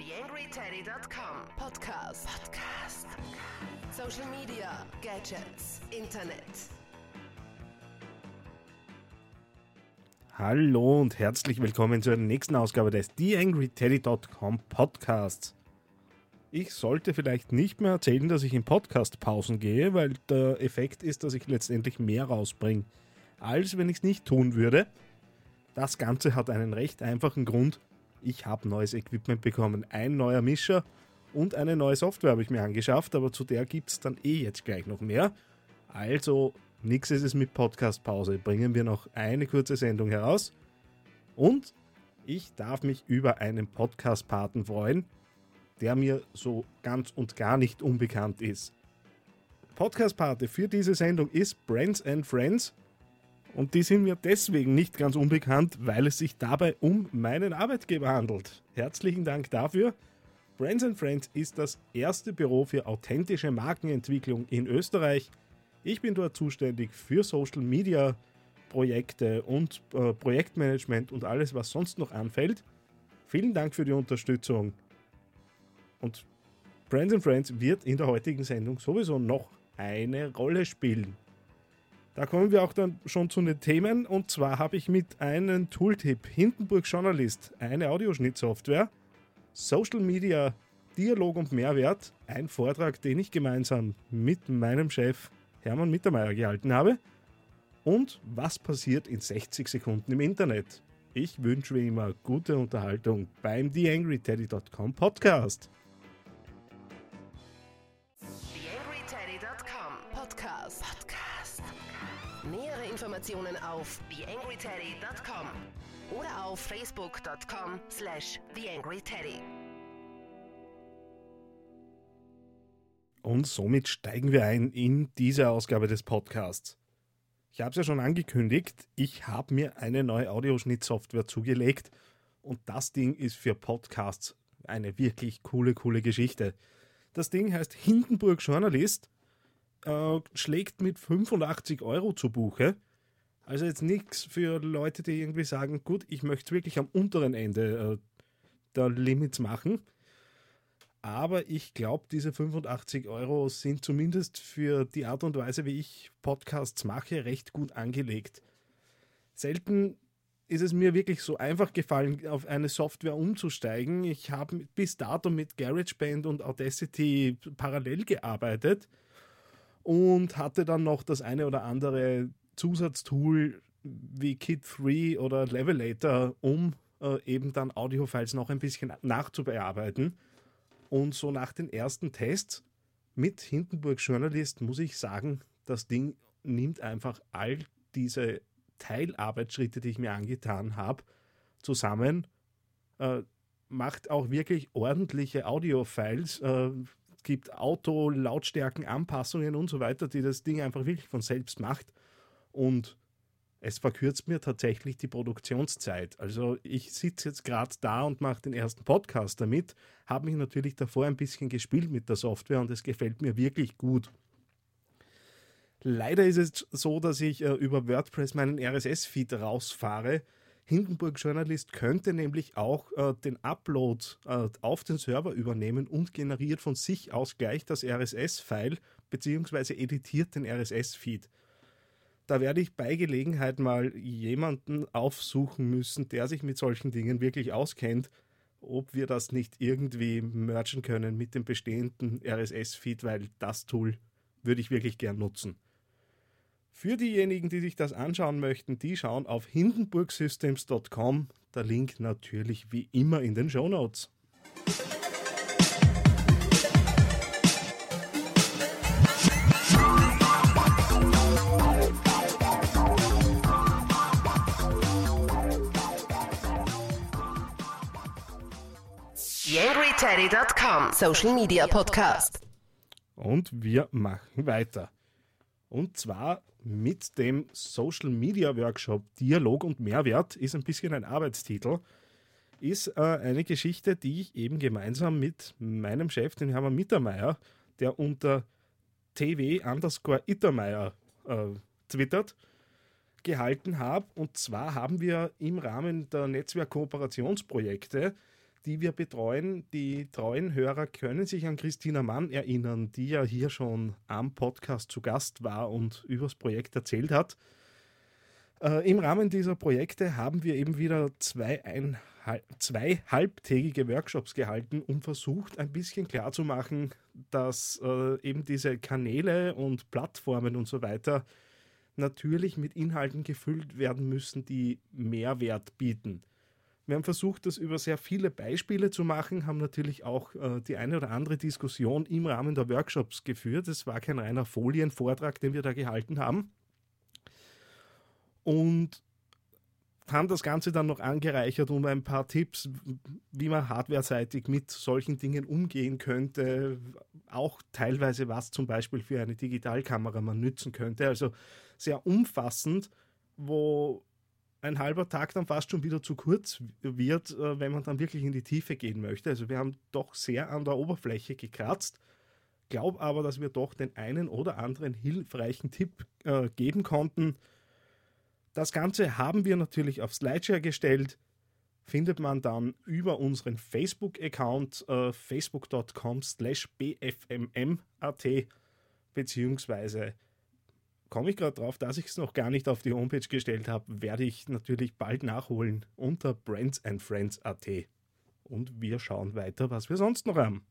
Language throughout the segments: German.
TheAngryTeddy.com Podcast. Podcast. Social Media, Gadgets, Internet. Hallo und herzlich willkommen zur nächsten Ausgabe des TheAngryTeddy.com Podcasts. Ich sollte vielleicht nicht mehr erzählen, dass ich in Podcast-Pausen gehe, weil der Effekt ist, dass ich letztendlich mehr rausbringe, als wenn ich es nicht tun würde. Das Ganze hat einen recht einfachen Grund. Ich habe neues Equipment bekommen, ein neuer Mischer und eine neue Software habe ich mir angeschafft, aber zu der gibt es dann eh jetzt gleich noch mehr. Also nichts ist es mit Podcast-Pause. Bringen wir noch eine kurze Sendung heraus. Und ich darf mich über einen Podcast-Paten freuen, der mir so ganz und gar nicht unbekannt ist. Podcast-Pate für diese Sendung ist Brands and Friends und die sind mir deswegen nicht ganz unbekannt, weil es sich dabei um meinen Arbeitgeber handelt. Herzlichen Dank dafür. Brands and Friends ist das erste Büro für authentische Markenentwicklung in Österreich. Ich bin dort zuständig für Social Media Projekte und äh, Projektmanagement und alles, was sonst noch anfällt. Vielen Dank für die Unterstützung. Und Brands and Friends wird in der heutigen Sendung sowieso noch eine Rolle spielen. Da kommen wir auch dann schon zu den Themen. Und zwar habe ich mit einem Tooltip Hindenburg Journalist, eine Audioschnittsoftware, Social Media, Dialog und Mehrwert, ein Vortrag, den ich gemeinsam mit meinem Chef Hermann Mittermeier gehalten habe. Und was passiert in 60 Sekunden im Internet? Ich wünsche wie immer gute Unterhaltung beim TheAngryTeddy.com Podcast. Informationen auf TheAngryTeddy.com oder auf Facebook.com slash TheAngryTeddy. Und somit steigen wir ein in diese Ausgabe des Podcasts. Ich habe es ja schon angekündigt, ich habe mir eine neue Audioschnittsoftware zugelegt und das Ding ist für Podcasts eine wirklich coole, coole Geschichte. Das Ding heißt Hindenburg Journalist, äh, schlägt mit 85 Euro zu Buche. Also jetzt nichts für Leute, die irgendwie sagen, gut, ich möchte es wirklich am unteren Ende äh, der Limits machen. Aber ich glaube, diese 85 Euro sind zumindest für die Art und Weise, wie ich Podcasts mache, recht gut angelegt. Selten ist es mir wirklich so einfach gefallen, auf eine Software umzusteigen. Ich habe bis dato mit GarageBand und Audacity parallel gearbeitet und hatte dann noch das eine oder andere Zusatztool wie Kit 3 oder Levelator, um äh, eben dann Audiofiles noch ein bisschen nachzubearbeiten. Und so nach den ersten Tests mit Hindenburg Journalist muss ich sagen, das Ding nimmt einfach all diese Teilarbeitsschritte, die ich mir angetan habe, zusammen, äh, macht auch wirklich ordentliche Audio-Files, äh, gibt Auto-Lautstärken, Anpassungen und so weiter, die das Ding einfach wirklich von selbst macht. Und es verkürzt mir tatsächlich die Produktionszeit. Also ich sitze jetzt gerade da und mache den ersten Podcast damit, habe mich natürlich davor ein bisschen gespielt mit der Software und es gefällt mir wirklich gut. Leider ist es so, dass ich äh, über WordPress meinen RSS-Feed rausfahre. Hindenburg Journalist könnte nämlich auch äh, den Upload äh, auf den Server übernehmen und generiert von sich aus gleich das RSS-File bzw. editiert den RSS-Feed. Da werde ich bei Gelegenheit mal jemanden aufsuchen müssen, der sich mit solchen Dingen wirklich auskennt, ob wir das nicht irgendwie mergen können mit dem bestehenden RSS-Feed, weil das Tool würde ich wirklich gern nutzen. Für diejenigen, die sich das anschauen möchten, die schauen auf hindenburgsystems.com. Der Link natürlich wie immer in den Show Notes. TheAngryTeddy.com Social Media Podcast. Und wir machen weiter. Und zwar mit dem Social Media Workshop Dialog und Mehrwert ist ein bisschen ein Arbeitstitel. Ist äh, eine Geschichte, die ich eben gemeinsam mit meinem Chef, den Hermann Mittermeier, der unter tw underscore Ittermeier äh, twittert, gehalten habe. Und zwar haben wir im Rahmen der Netzwerkkooperationsprojekte die wir betreuen. Die treuen Hörer können sich an Christina Mann erinnern, die ja hier schon am Podcast zu Gast war und übers Projekt erzählt hat. Äh, Im Rahmen dieser Projekte haben wir eben wieder zwei, ein, zwei halbtägige Workshops gehalten und versucht ein bisschen klarzumachen, dass äh, eben diese Kanäle und Plattformen und so weiter natürlich mit Inhalten gefüllt werden müssen, die Mehrwert bieten. Wir haben versucht, das über sehr viele Beispiele zu machen, haben natürlich auch äh, die eine oder andere Diskussion im Rahmen der Workshops geführt. Es war kein reiner Folienvortrag, den wir da gehalten haben. Und haben das Ganze dann noch angereichert um ein paar Tipps, wie man hardwareseitig mit solchen Dingen umgehen könnte. Auch teilweise, was zum Beispiel für eine Digitalkamera man nützen könnte. Also sehr umfassend, wo ein halber Tag dann fast schon wieder zu kurz wird, äh, wenn man dann wirklich in die Tiefe gehen möchte. Also wir haben doch sehr an der Oberfläche gekratzt, glaube aber, dass wir doch den einen oder anderen hilfreichen Tipp äh, geben konnten. Das Ganze haben wir natürlich auf Slideshare gestellt, findet man dann über unseren Facebook-Account äh, facebook.com slash bfmmat beziehungsweise komme ich gerade drauf, dass ich es noch gar nicht auf die Homepage gestellt habe, werde ich natürlich bald nachholen unter brandsandfriends.at. Und wir schauen weiter, was wir sonst noch haben.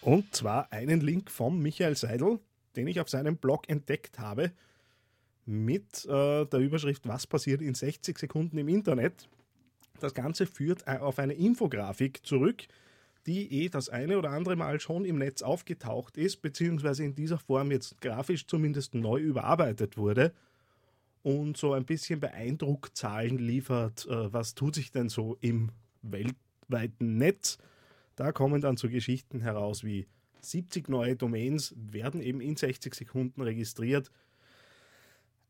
Und zwar einen Link von Michael Seidel, den ich auf seinem Blog entdeckt habe mit äh, der Überschrift Was passiert in 60 Sekunden im Internet. Das Ganze führt äh, auf eine Infografik zurück, die eh das eine oder andere Mal schon im Netz aufgetaucht ist, beziehungsweise in dieser Form jetzt grafisch zumindest neu überarbeitet wurde und so ein bisschen Beeindruckzahlen liefert, äh, was tut sich denn so im weltweiten Netz. Da kommen dann so Geschichten heraus wie 70 neue Domains werden eben in 60 Sekunden registriert,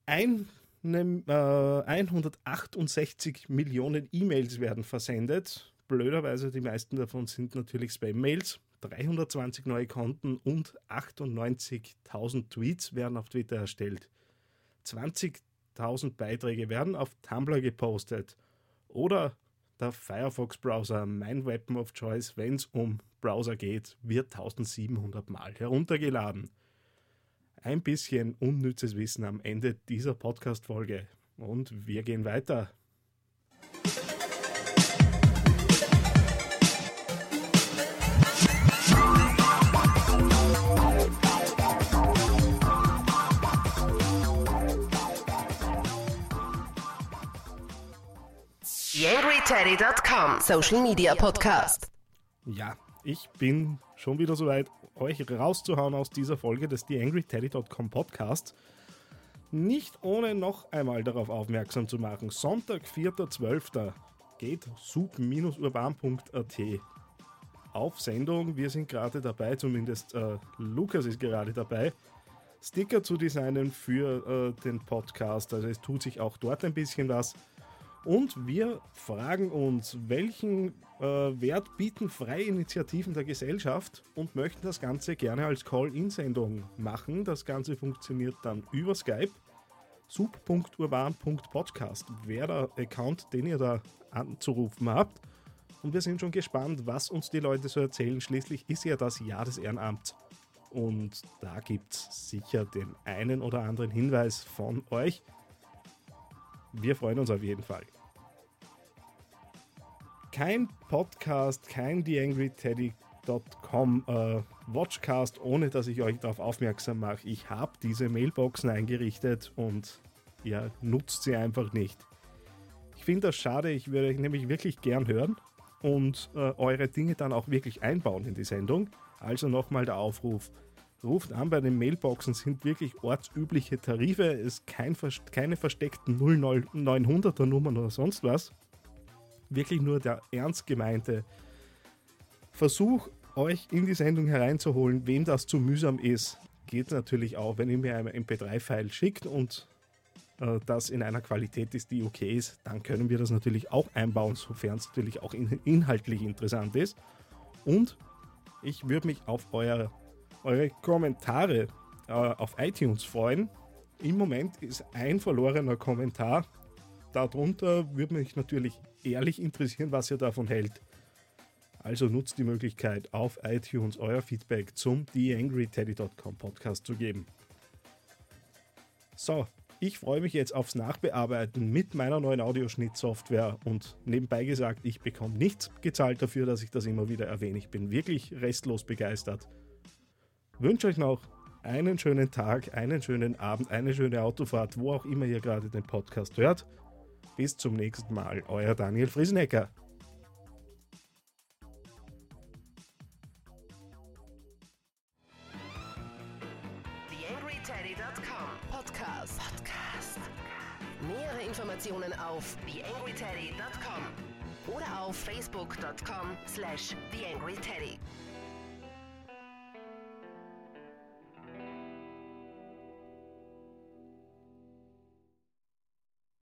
ein, ne, äh, 168 Millionen E-Mails werden versendet. Blöderweise, die meisten davon sind natürlich Spam-Mails. 320 neue Konten und 98.000 Tweets werden auf Twitter erstellt. 20.000 Beiträge werden auf Tumblr gepostet. Oder der Firefox-Browser, mein Weapon of Choice, wenn es um Browser geht, wird 1700 Mal heruntergeladen ein bisschen unnützes Wissen am Ende dieser Podcast-Folge. Und wir gehen weiter. YangryTeddy.com Social Media Podcast. Ja, ich bin schon wieder soweit euch rauszuhauen aus dieser Folge des TheAngryTeddy.com Podcast. Nicht ohne noch einmal darauf aufmerksam zu machen. Sonntag, 4.12. geht sup-urban.at auf Sendung. Wir sind gerade dabei, zumindest äh, Lukas ist gerade dabei, Sticker zu designen für äh, den Podcast. Also es tut sich auch dort ein bisschen was. Und wir fragen uns, welchen äh, Wert bieten freie Initiativen der Gesellschaft und möchten das Ganze gerne als Call-In-Sendung machen. Das Ganze funktioniert dann über Skype. sub.urban.podcast wäre der Account, den ihr da anzurufen habt. Und wir sind schon gespannt, was uns die Leute so erzählen. Schließlich ist ja das Jahr des Ehrenamts. Und da gibt es sicher den einen oder anderen Hinweis von euch. Wir freuen uns auf jeden Fall. Kein Podcast, kein TheAngryTeddy.com äh, Watchcast, ohne dass ich euch darauf aufmerksam mache. Ich habe diese Mailboxen eingerichtet und ihr nutzt sie einfach nicht. Ich finde das schade, ich würde euch nämlich wirklich gern hören und äh, eure Dinge dann auch wirklich einbauen in die Sendung. Also nochmal der Aufruf, ruft an, bei den Mailboxen sind wirklich ortsübliche Tarife, es ist kein, keine versteckten 0900er Nummern oder sonst was. Wirklich nur der ernst gemeinte Versuch, euch in die Sendung hereinzuholen, wem das zu mühsam ist, geht natürlich auch, wenn ihr mir ein MP3-File schickt und äh, das in einer Qualität ist, die okay ist, dann können wir das natürlich auch einbauen, sofern es natürlich auch in, inhaltlich interessant ist. Und ich würde mich auf euer eure Kommentare äh, auf iTunes freuen. Im Moment ist ein verlorener Kommentar. Darunter würde mich natürlich ehrlich interessieren, was ihr davon hält. Also nutzt die Möglichkeit, auf iTunes euer Feedback zum TheAngryTeddy.com Podcast zu geben. So, ich freue mich jetzt aufs Nachbearbeiten mit meiner neuen Audioschnittsoftware und nebenbei gesagt, ich bekomme nichts gezahlt dafür, dass ich das immer wieder erwähne. Ich bin wirklich restlos begeistert. Wünsche euch noch einen schönen Tag, einen schönen Abend, eine schöne Autofahrt, wo auch immer ihr gerade den Podcast hört. Bis zum nächsten Mal, euer Daniel Friesenecker. TheAngryTeddy.com Podcast. Podcast. Nähere Informationen auf TheAngryTeddy.com oder auf Facebook.com slash TheAngryTeddy.